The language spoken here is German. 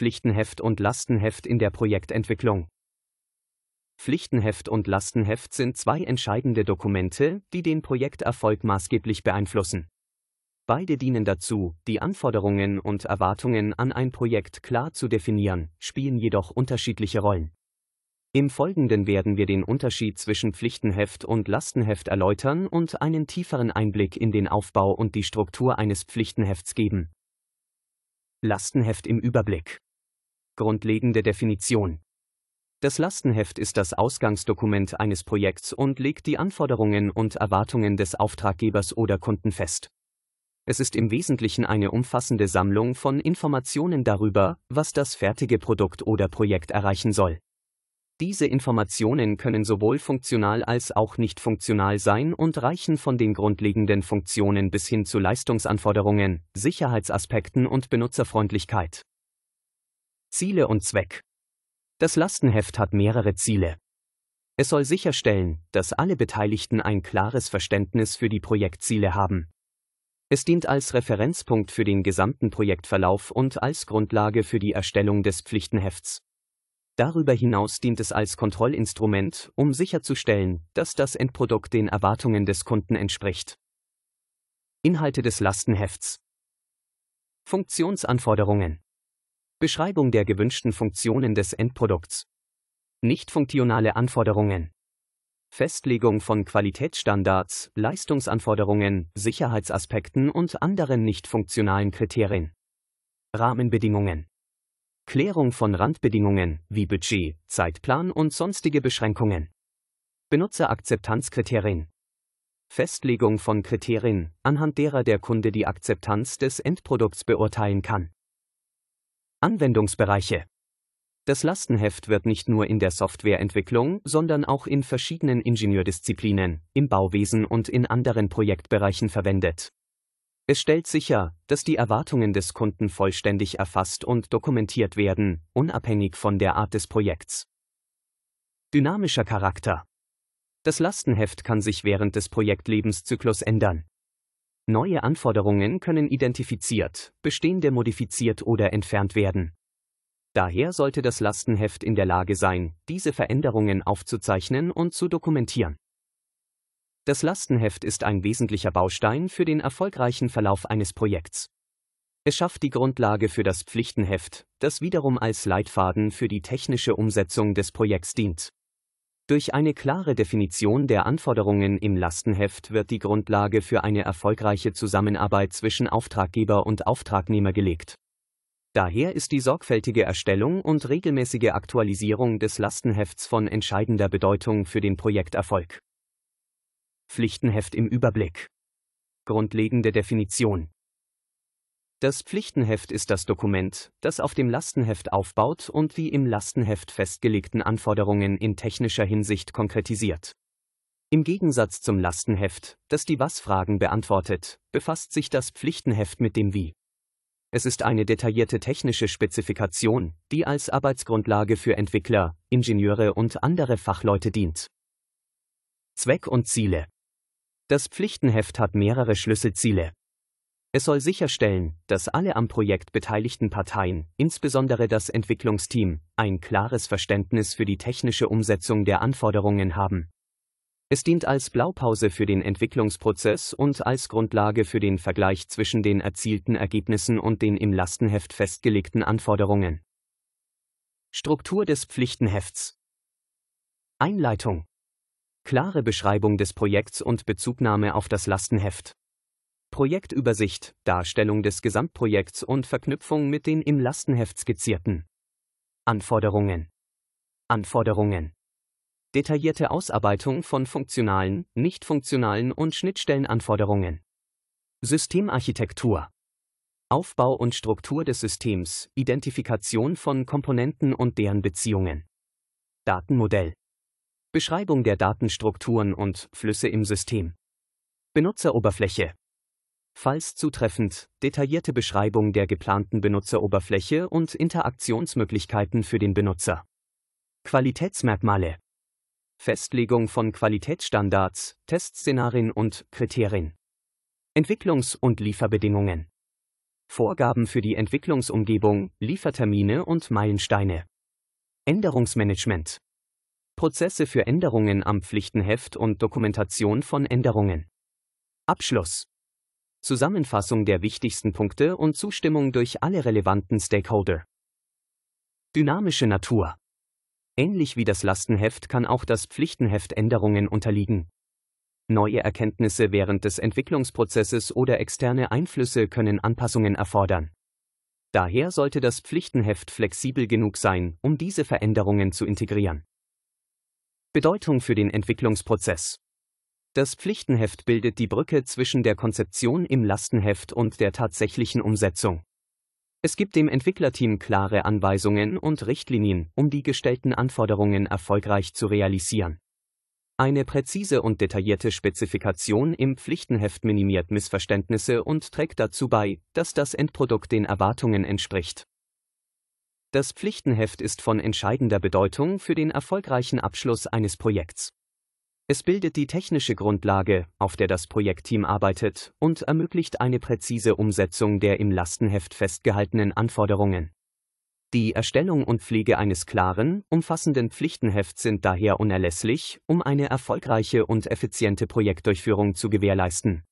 Pflichtenheft und Lastenheft in der Projektentwicklung. Pflichtenheft und Lastenheft sind zwei entscheidende Dokumente, die den Projekterfolg maßgeblich beeinflussen. Beide dienen dazu, die Anforderungen und Erwartungen an ein Projekt klar zu definieren, spielen jedoch unterschiedliche Rollen. Im Folgenden werden wir den Unterschied zwischen Pflichtenheft und Lastenheft erläutern und einen tieferen Einblick in den Aufbau und die Struktur eines Pflichtenhefts geben. Lastenheft im Überblick. Grundlegende Definition. Das Lastenheft ist das Ausgangsdokument eines Projekts und legt die Anforderungen und Erwartungen des Auftraggebers oder Kunden fest. Es ist im Wesentlichen eine umfassende Sammlung von Informationen darüber, was das fertige Produkt oder Projekt erreichen soll. Diese Informationen können sowohl funktional als auch nicht funktional sein und reichen von den grundlegenden Funktionen bis hin zu Leistungsanforderungen, Sicherheitsaspekten und Benutzerfreundlichkeit. Ziele und Zweck. Das Lastenheft hat mehrere Ziele. Es soll sicherstellen, dass alle Beteiligten ein klares Verständnis für die Projektziele haben. Es dient als Referenzpunkt für den gesamten Projektverlauf und als Grundlage für die Erstellung des Pflichtenhefts. Darüber hinaus dient es als Kontrollinstrument, um sicherzustellen, dass das Endprodukt den Erwartungen des Kunden entspricht. Inhalte des Lastenhefts Funktionsanforderungen Beschreibung der gewünschten Funktionen des Endprodukts Nicht funktionale Anforderungen Festlegung von Qualitätsstandards, Leistungsanforderungen, Sicherheitsaspekten und anderen nicht funktionalen Kriterien Rahmenbedingungen Klärung von Randbedingungen wie Budget, Zeitplan und sonstige Beschränkungen. Benutzerakzeptanzkriterien. Festlegung von Kriterien, anhand derer der Kunde die Akzeptanz des Endprodukts beurteilen kann. Anwendungsbereiche. Das Lastenheft wird nicht nur in der Softwareentwicklung, sondern auch in verschiedenen Ingenieurdisziplinen, im Bauwesen und in anderen Projektbereichen verwendet. Es stellt sicher, dass die Erwartungen des Kunden vollständig erfasst und dokumentiert werden, unabhängig von der Art des Projekts. Dynamischer Charakter. Das Lastenheft kann sich während des Projektlebenszyklus ändern. Neue Anforderungen können identifiziert, bestehende modifiziert oder entfernt werden. Daher sollte das Lastenheft in der Lage sein, diese Veränderungen aufzuzeichnen und zu dokumentieren. Das Lastenheft ist ein wesentlicher Baustein für den erfolgreichen Verlauf eines Projekts. Es schafft die Grundlage für das Pflichtenheft, das wiederum als Leitfaden für die technische Umsetzung des Projekts dient. Durch eine klare Definition der Anforderungen im Lastenheft wird die Grundlage für eine erfolgreiche Zusammenarbeit zwischen Auftraggeber und Auftragnehmer gelegt. Daher ist die sorgfältige Erstellung und regelmäßige Aktualisierung des Lastenhefts von entscheidender Bedeutung für den Projekterfolg. Pflichtenheft im Überblick. Grundlegende Definition. Das Pflichtenheft ist das Dokument, das auf dem Lastenheft aufbaut und die im Lastenheft festgelegten Anforderungen in technischer Hinsicht konkretisiert. Im Gegensatz zum Lastenheft, das die Was-Fragen beantwortet, befasst sich das Pflichtenheft mit dem Wie. Es ist eine detaillierte technische Spezifikation, die als Arbeitsgrundlage für Entwickler, Ingenieure und andere Fachleute dient. Zweck und Ziele das Pflichtenheft hat mehrere Schlüsselziele. Es soll sicherstellen, dass alle am Projekt beteiligten Parteien, insbesondere das Entwicklungsteam, ein klares Verständnis für die technische Umsetzung der Anforderungen haben. Es dient als Blaupause für den Entwicklungsprozess und als Grundlage für den Vergleich zwischen den erzielten Ergebnissen und den im Lastenheft festgelegten Anforderungen. Struktur des Pflichtenhefts Einleitung Klare Beschreibung des Projekts und Bezugnahme auf das Lastenheft. Projektübersicht, Darstellung des Gesamtprojekts und Verknüpfung mit den im Lastenheft skizzierten Anforderungen. Anforderungen. Detaillierte Ausarbeitung von funktionalen, nicht funktionalen und Schnittstellenanforderungen. Systemarchitektur. Aufbau und Struktur des Systems, Identifikation von Komponenten und deren Beziehungen. Datenmodell. Beschreibung der Datenstrukturen und Flüsse im System. Benutzeroberfläche. Falls zutreffend, detaillierte Beschreibung der geplanten Benutzeroberfläche und Interaktionsmöglichkeiten für den Benutzer. Qualitätsmerkmale. Festlegung von Qualitätsstandards, Testszenarien und Kriterien. Entwicklungs- und Lieferbedingungen. Vorgaben für die Entwicklungsumgebung, Liefertermine und Meilensteine. Änderungsmanagement. Prozesse für Änderungen am Pflichtenheft und Dokumentation von Änderungen. Abschluss. Zusammenfassung der wichtigsten Punkte und Zustimmung durch alle relevanten Stakeholder. Dynamische Natur. Ähnlich wie das Lastenheft kann auch das Pflichtenheft Änderungen unterliegen. Neue Erkenntnisse während des Entwicklungsprozesses oder externe Einflüsse können Anpassungen erfordern. Daher sollte das Pflichtenheft flexibel genug sein, um diese Veränderungen zu integrieren. Bedeutung für den Entwicklungsprozess. Das Pflichtenheft bildet die Brücke zwischen der Konzeption im Lastenheft und der tatsächlichen Umsetzung. Es gibt dem Entwicklerteam klare Anweisungen und Richtlinien, um die gestellten Anforderungen erfolgreich zu realisieren. Eine präzise und detaillierte Spezifikation im Pflichtenheft minimiert Missverständnisse und trägt dazu bei, dass das Endprodukt den Erwartungen entspricht. Das Pflichtenheft ist von entscheidender Bedeutung für den erfolgreichen Abschluss eines Projekts. Es bildet die technische Grundlage, auf der das Projektteam arbeitet, und ermöglicht eine präzise Umsetzung der im Lastenheft festgehaltenen Anforderungen. Die Erstellung und Pflege eines klaren, umfassenden Pflichtenhefts sind daher unerlässlich, um eine erfolgreiche und effiziente Projektdurchführung zu gewährleisten